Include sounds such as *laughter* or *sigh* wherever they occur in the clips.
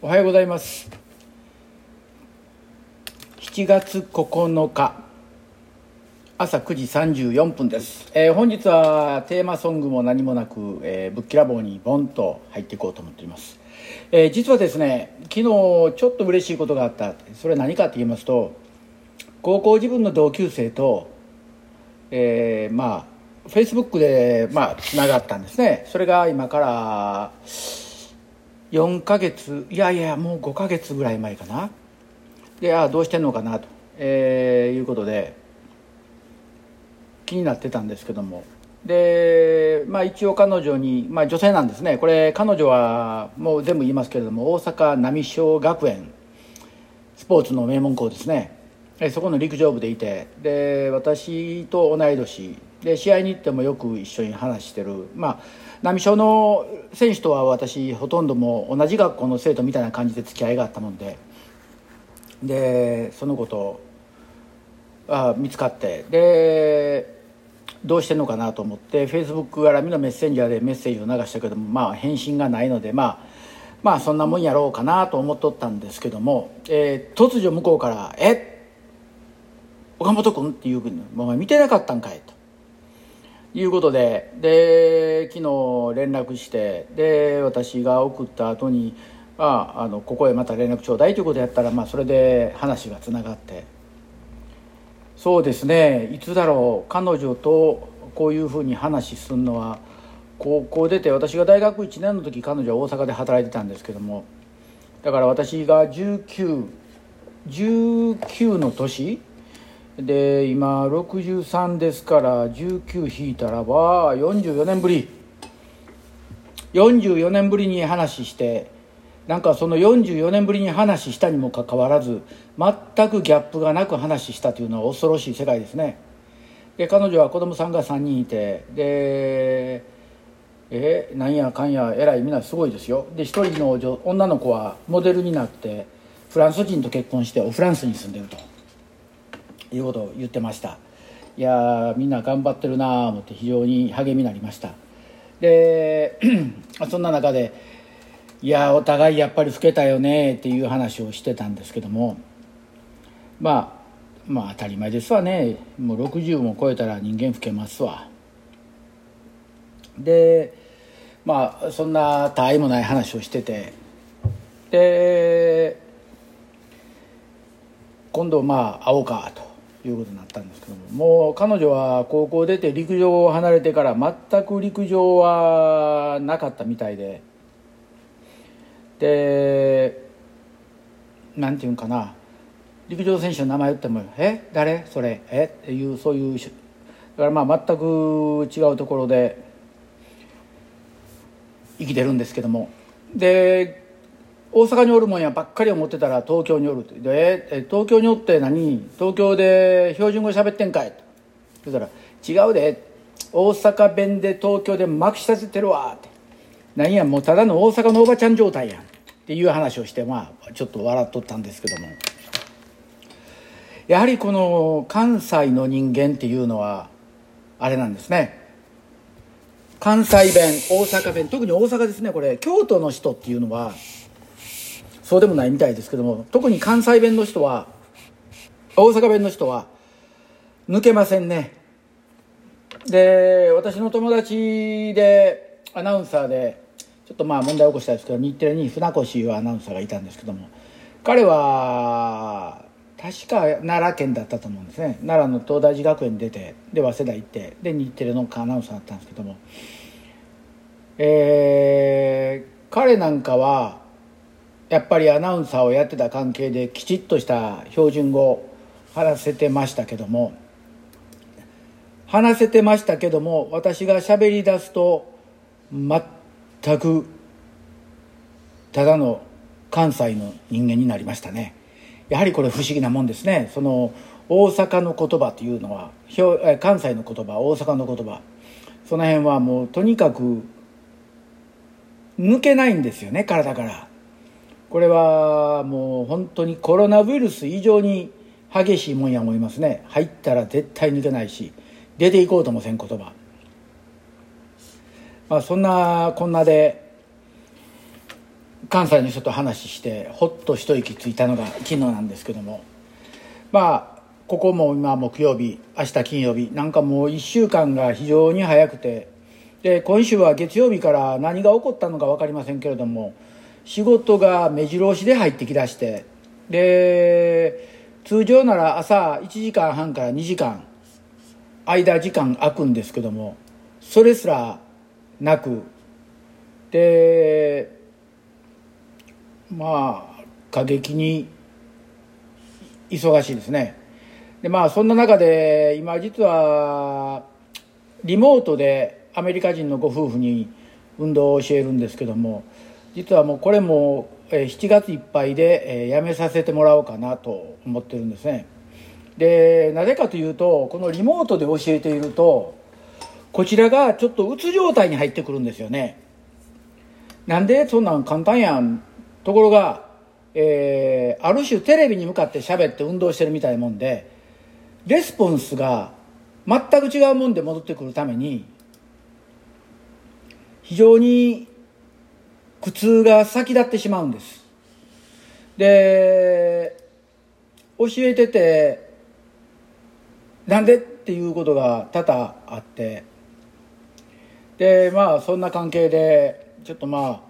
おはようございます。7月9日。朝9時34分です、えー、本日はテーマソングも何もなく、えー、ぶっきらぼうにボンと入っていこうと思っております、えー、実はですね昨日ちょっと嬉しいことがあった。それは何かと言いますと高校自分の同級生と、えー、まあフェイスブックでまあつながったんですね。それが今から4ヶ月いやいやもう5ヶ月ぐらい前かな。でああどうしてんのかなと、えー、いうことで気になってたんですけども。で、まあ、一応彼女に、まあ、女性なんですね。これ彼女はもう全部言いますけれども大阪浪小学園スポーツの名門校ですね。そこの陸上部でいてで私と同い年で試合に行ってもよく一緒に話してるまあ波小の選手とは私ほとんども同じ学校の生徒みたいな感じで付き合いがあったもんででその子とあ見つかってでどうしてんのかなと思ってフェイスブック絡みのメッセンジャーでメッセージを流したけどもまあ返信がないのでまあまあそんなもんやろうかなと思っとったんですけども、えー、突如向こうから「え岡本君?」っていうふうに「お前見てなかったんかい」と。いうことでで昨日連絡してで私が送った後にああのここへまた連絡ちょうだいということやったら、まあ、それで話がつながって。そうですねいつだろう彼女とこういうふうに話するのは高校出て私が大学1年の時彼女は大阪で働いてたんですけどもだから私が1919の年で今63ですから19引いたらば44年ぶり。44年ぶりに話してなんかその44年ぶりに話したにもかかわらず全くギャップがなく話したというのは恐ろしい世界ですね。で彼女は子供さんが3人いてでえなんやかんやえらいみんなすごいですよ。で一人の女の子はモデルになってフランス人と結婚してフランスに住んでると。いうことを言ってました。いやみんな頑張ってるなあ思って非常に励みになりました。で *clears throat* そんな中でいやお互いやっぱり老けたよねっていう話をしてたんですけどもまあまあ当たり前ですわね。もう60も超えたら人間老けますわ。でまあそんな他愛もない話をしててで今度まあ会おうかと。いうことになったんですけどももう彼女は高校出て陸上を離れてから全く陸上はなかったみたいででなんていうんかな陸上選手の名前言っても「え？誰？それ？え？っていうそういうだからまあ全く違うところで生きてるんですけどもで大阪におるもんやばっかり思ってたら東京におるって。で東京におって何？東京で標準語喋ってんかい。とそしたら違うで。大阪弁で東京でまくし立ててるわって。何やもうただの大阪のおばちゃん状態やん。っていう話をしてまあちょっと笑っとったんですけども。やはりこの関西の人間っていうのはあれなんですね。関西弁大阪弁特に大阪ですね。これ京都の人っていうのはそうでもないみたいですけども特に関西弁の人は大阪弁の人は抜けませんね。で私の友達でアナウンサーでちょっとまあ問題起こしたんですけど日テレに船越いうアナウンサーがいたんですけども彼は確か奈良県だったと思うんですね。奈良の東大寺学園に出てで早稲田行ってで日テレのアナウンサーだったんですけども。えー、彼なんかはやっぱりアナウンサーをやってた関係できちっとした標準語を話せてましたけども。話せてましたけども私が喋り出すと全くただの関西の人間になりましたね。やはりこれ不思議なもんですね。その大阪の言葉というのは関西の言葉大阪の言葉。その辺はもうとにかく抜けないんですよね体から。これはもう本当にコロナウイルス以上に激しいもんや思いますね。入ったら絶対抜けないし出ていこうともせん言葉。まあそんなこんなで関西の人と話してほっと一息ついたのが昨日なんですけども。まあここも今木曜日明日金曜日なんかもう1週間が非常に早くて。で今週は月曜日から何が起こったのか分かりませんけれども仕事が目白押しで入ってきだしてで通常なら朝1時間半から2時間間時間空くんですけどもそれすらなく。でまあ過激に忙しいですね。でまあそんな中で今実はリモートでアメリカ人のご夫婦に運動を教えるんですけども実はもうこれも7月いっぱいで辞めさせてもらおうかなと思ってるんですね。でなぜかというとこのリモートで教えているとこちらがちょっとうつ状態に入ってくるんですよね。なんでそんなん簡単やんところが、えー、ある種テレビに向かって喋って運動してるみたいなもんでレスポンスが全く違うもんで戻ってくるために非常に苦痛が先立ってしまうんです。で教えててなんでっていうことが多々あって。でまあそんな関係でちょっとまあ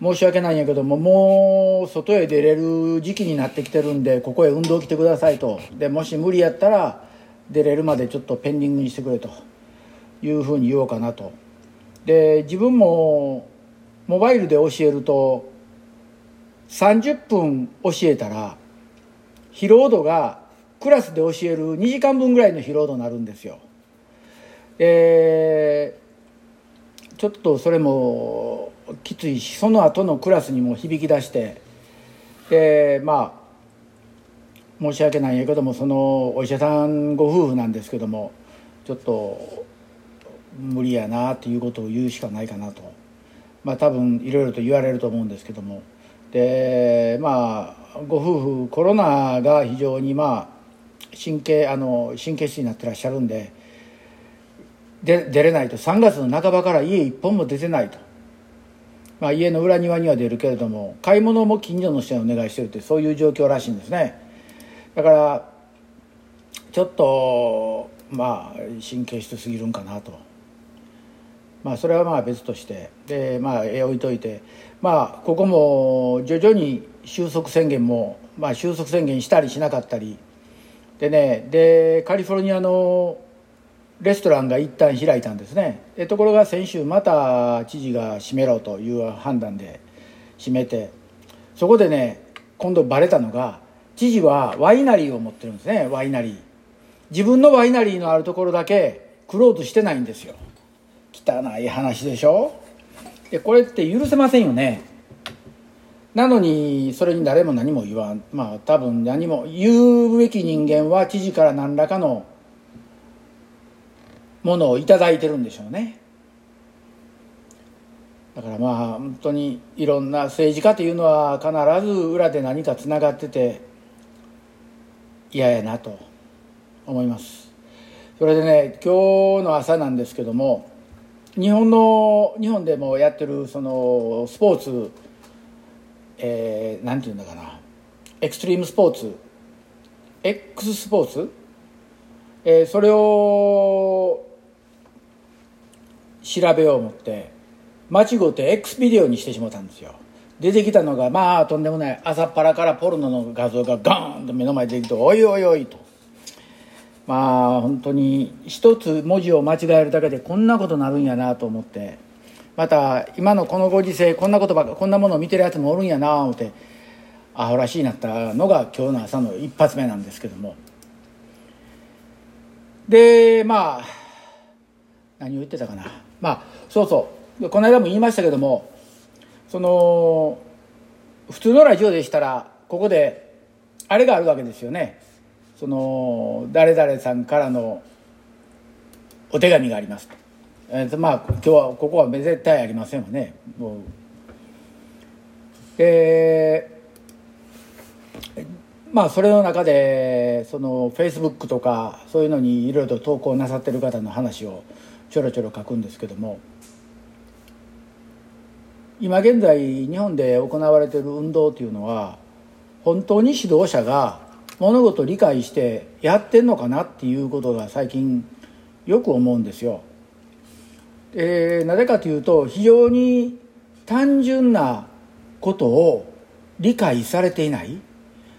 申し訳ないんやけどももう外へ出れる時期になってきてるんでここへ運動来てくださいと。でもし無理やったら出れるまでちょっとペンディングにしてくれというふうに言おうかなと。で自分もモバイルで教えると30分教えたら疲労度がクラスで教える2時間分ぐらいの疲労度になるんですよ。でちょっとそれもきついしその後のクラスにも響き出してでまあ申し訳ないんやけどもそのお医者さんご夫婦なんですけどもちょっと無理やなっていうことを言うしかないかなと。まあ多分いろいろと言われると思うんですけども。でまあご夫婦コロナが非常にまあ神経あの神経質になってらっしゃるんでで出れないと。3月の半ばから家一本も出てないと、まあ、家の裏庭には出るけれども買い物も近所の人にお願いしてるってそういう状況らしいんですね。だからちょっとまあ神経質すぎるんかなと。まあそれはまあ別としてでまあ置いといてまあここも徐々に収束宣言もまあ収束宣言したりしなかったりでねでカリフォルニアのレストランが一旦開いたんですね。でところが先週また知事が閉めろという判断で閉めてそこでね今度バレたのが知事はワイナリーを持ってるんですねワイナリー。自分のワイナリーのあるところだけクローズしてないんですよ。汚い話でしょ？でこれって許せませんよね。なのにそれに誰も何も言わん。まあ多分何も言うべき人間は知事から何らかのものを頂いてるんでしょうね。だからまあ本当にいろんな政治家というのは必ず裏で何かつながってて嫌やなと思います。それでね今日の朝なんですけども日本の日本でもやってるそのスポーツえー、なんていうんだかな。エクストリームスポーツ X スポーツ、えー、それを調べよう思って間違って X ビデオにしてしまったんですよ。出てきたのがまあとんでもない。朝っぱらからポルノの画像がガーンと目の前に出てきて「おいおいおい」と。まあ本当に一つ文字を間違えるだけでこんなことなるんやなと思って。また今のこのご時世こんなことばこんなものを見てるやつもおるんやな思って。アホらしいなったのが今日の朝の一発目なんですけども。でまあ何を言ってたかな。まあそうそう。この間も言いましたけどもその普通のラジオでしたらここであれがあるわけですよね。その誰々さんからのお手紙がありますと、えー、まあ今日はここは絶対ありませんよね。もう。でまあそれの中でそのフェイスブックとかそういうのにいろいろと投稿なさってる方の話をちょろちょろ書くんですけども。今現在日本で行われている運動というのは本当に指導者が物事を理解してやってんのかなっていうことが最近よく思うんですよ。えー、なぜかというと非常に単純なことを理解されていない。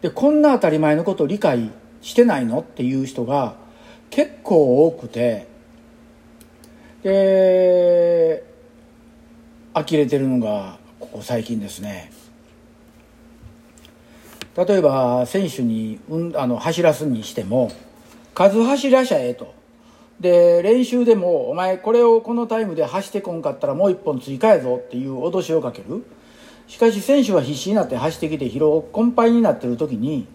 でこんな当たり前のことを理解してないのっていう人が結構多くて。で呆れてるのがここ最近ですね。例えば選手に、うん、あの走らすにしても数走らしゃえと。で練習でも「お前これをこのタイムで走ってこんかったらもう一本追加やぞ」っていう脅しをかける。しかし選手は必死になって走ってきて疲労困憊になってる時に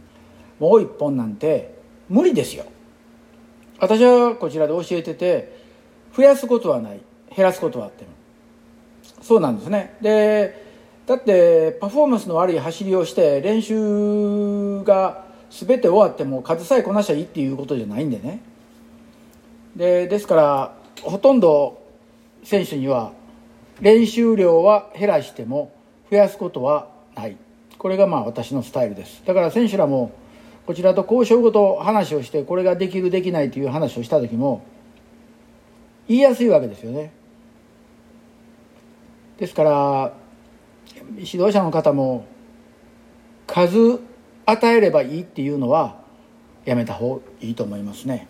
もう一本なんて無理ですよ。私はこちらで教えてて増やすことはない。減らすことはあっても。そうなんですね。でだってパフォーマンスの悪い走りをして練習が全て終わっても数さえこなしゃいいっていうことじゃないんでね。でですからほとんど選手には練習量は減らしても増やすことはない。これがまあ私のスタイルです。だから選手らもこちらと交渉ごと話をしてこれができるできないという話をした時も言いやすいわけですよね。ですから指導者の方も数与えればいいっていうのはやめた方がいいと思いますね。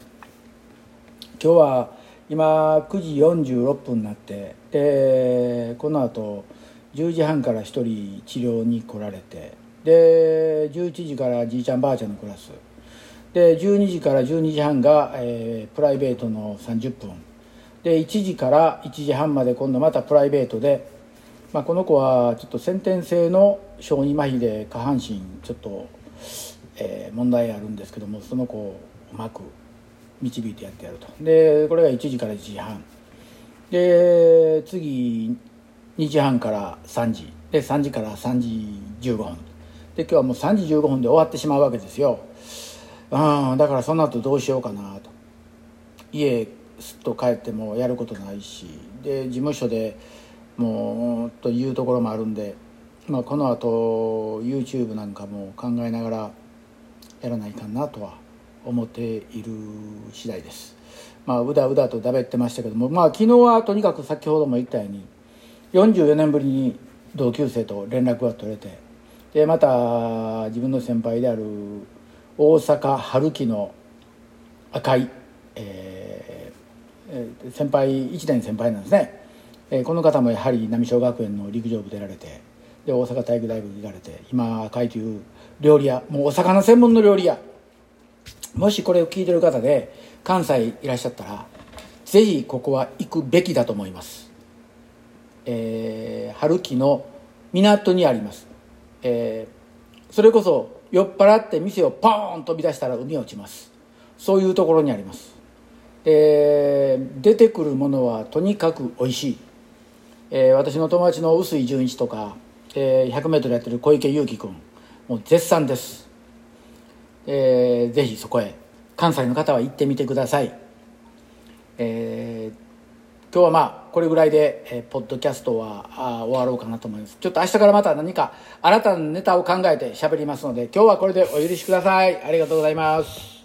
今日は今9時46分になってでこのあと10時半から1人治療に来られてで11時からじいちゃんばあちゃんのクラス。で12時から12時半が、えー、プライベートの30分。で1時から1時半まで今度またプライベートで、まあ、この子はちょっと先天性の小児麻痺で下半身ちょっと、えー、問題あるんですけどもその子をうまく導いてやってやると。でこれが1時から1時半。で次2時半から3時。で3時から3時15分。で今日はもう3時15分で終わってしまうわけですよ。あだからその後どうしようかなと。家すっと帰ってもやることないし。で事務所でもうというところもあるんで、まあ、このあと YouTube なんかも考えながらやらないかなとは思っている次第です。まあ、うだうだとだべってましたけども、まあ、昨日はとにかく先ほども言ったように44年ぶりに同級生と連絡が取れてでまた自分の先輩である大阪春樹の赤い、えー、先輩1年先輩なんですね、え、この方もやはり波小学園の陸上部出られてで大阪体育大学行かれて今赤いという料理屋もうお魚専門の料理屋。もしこれを聞いてる方で関西いらっしゃったらぜひここは行くべきだと思います。えー、春木の港にあります、えー、それこそ酔っ払って店をポーン飛び出したら海落ちます。そういうところにあります、えー、出てくるものはとにかく美味しい、えー、私の友達の臼井純一とか、えー、100m やってる小池祐樹君もう絶賛です、えー、ぜひそこへ関西の方は行ってみてください、えー今日はまあこれぐらいで、えー、ポッドキャストはあ終わろうかなと思います。ちょっと明日からまた何か新たなネタを考えて喋りますので今日はこれでお許しください。ありがとうございます。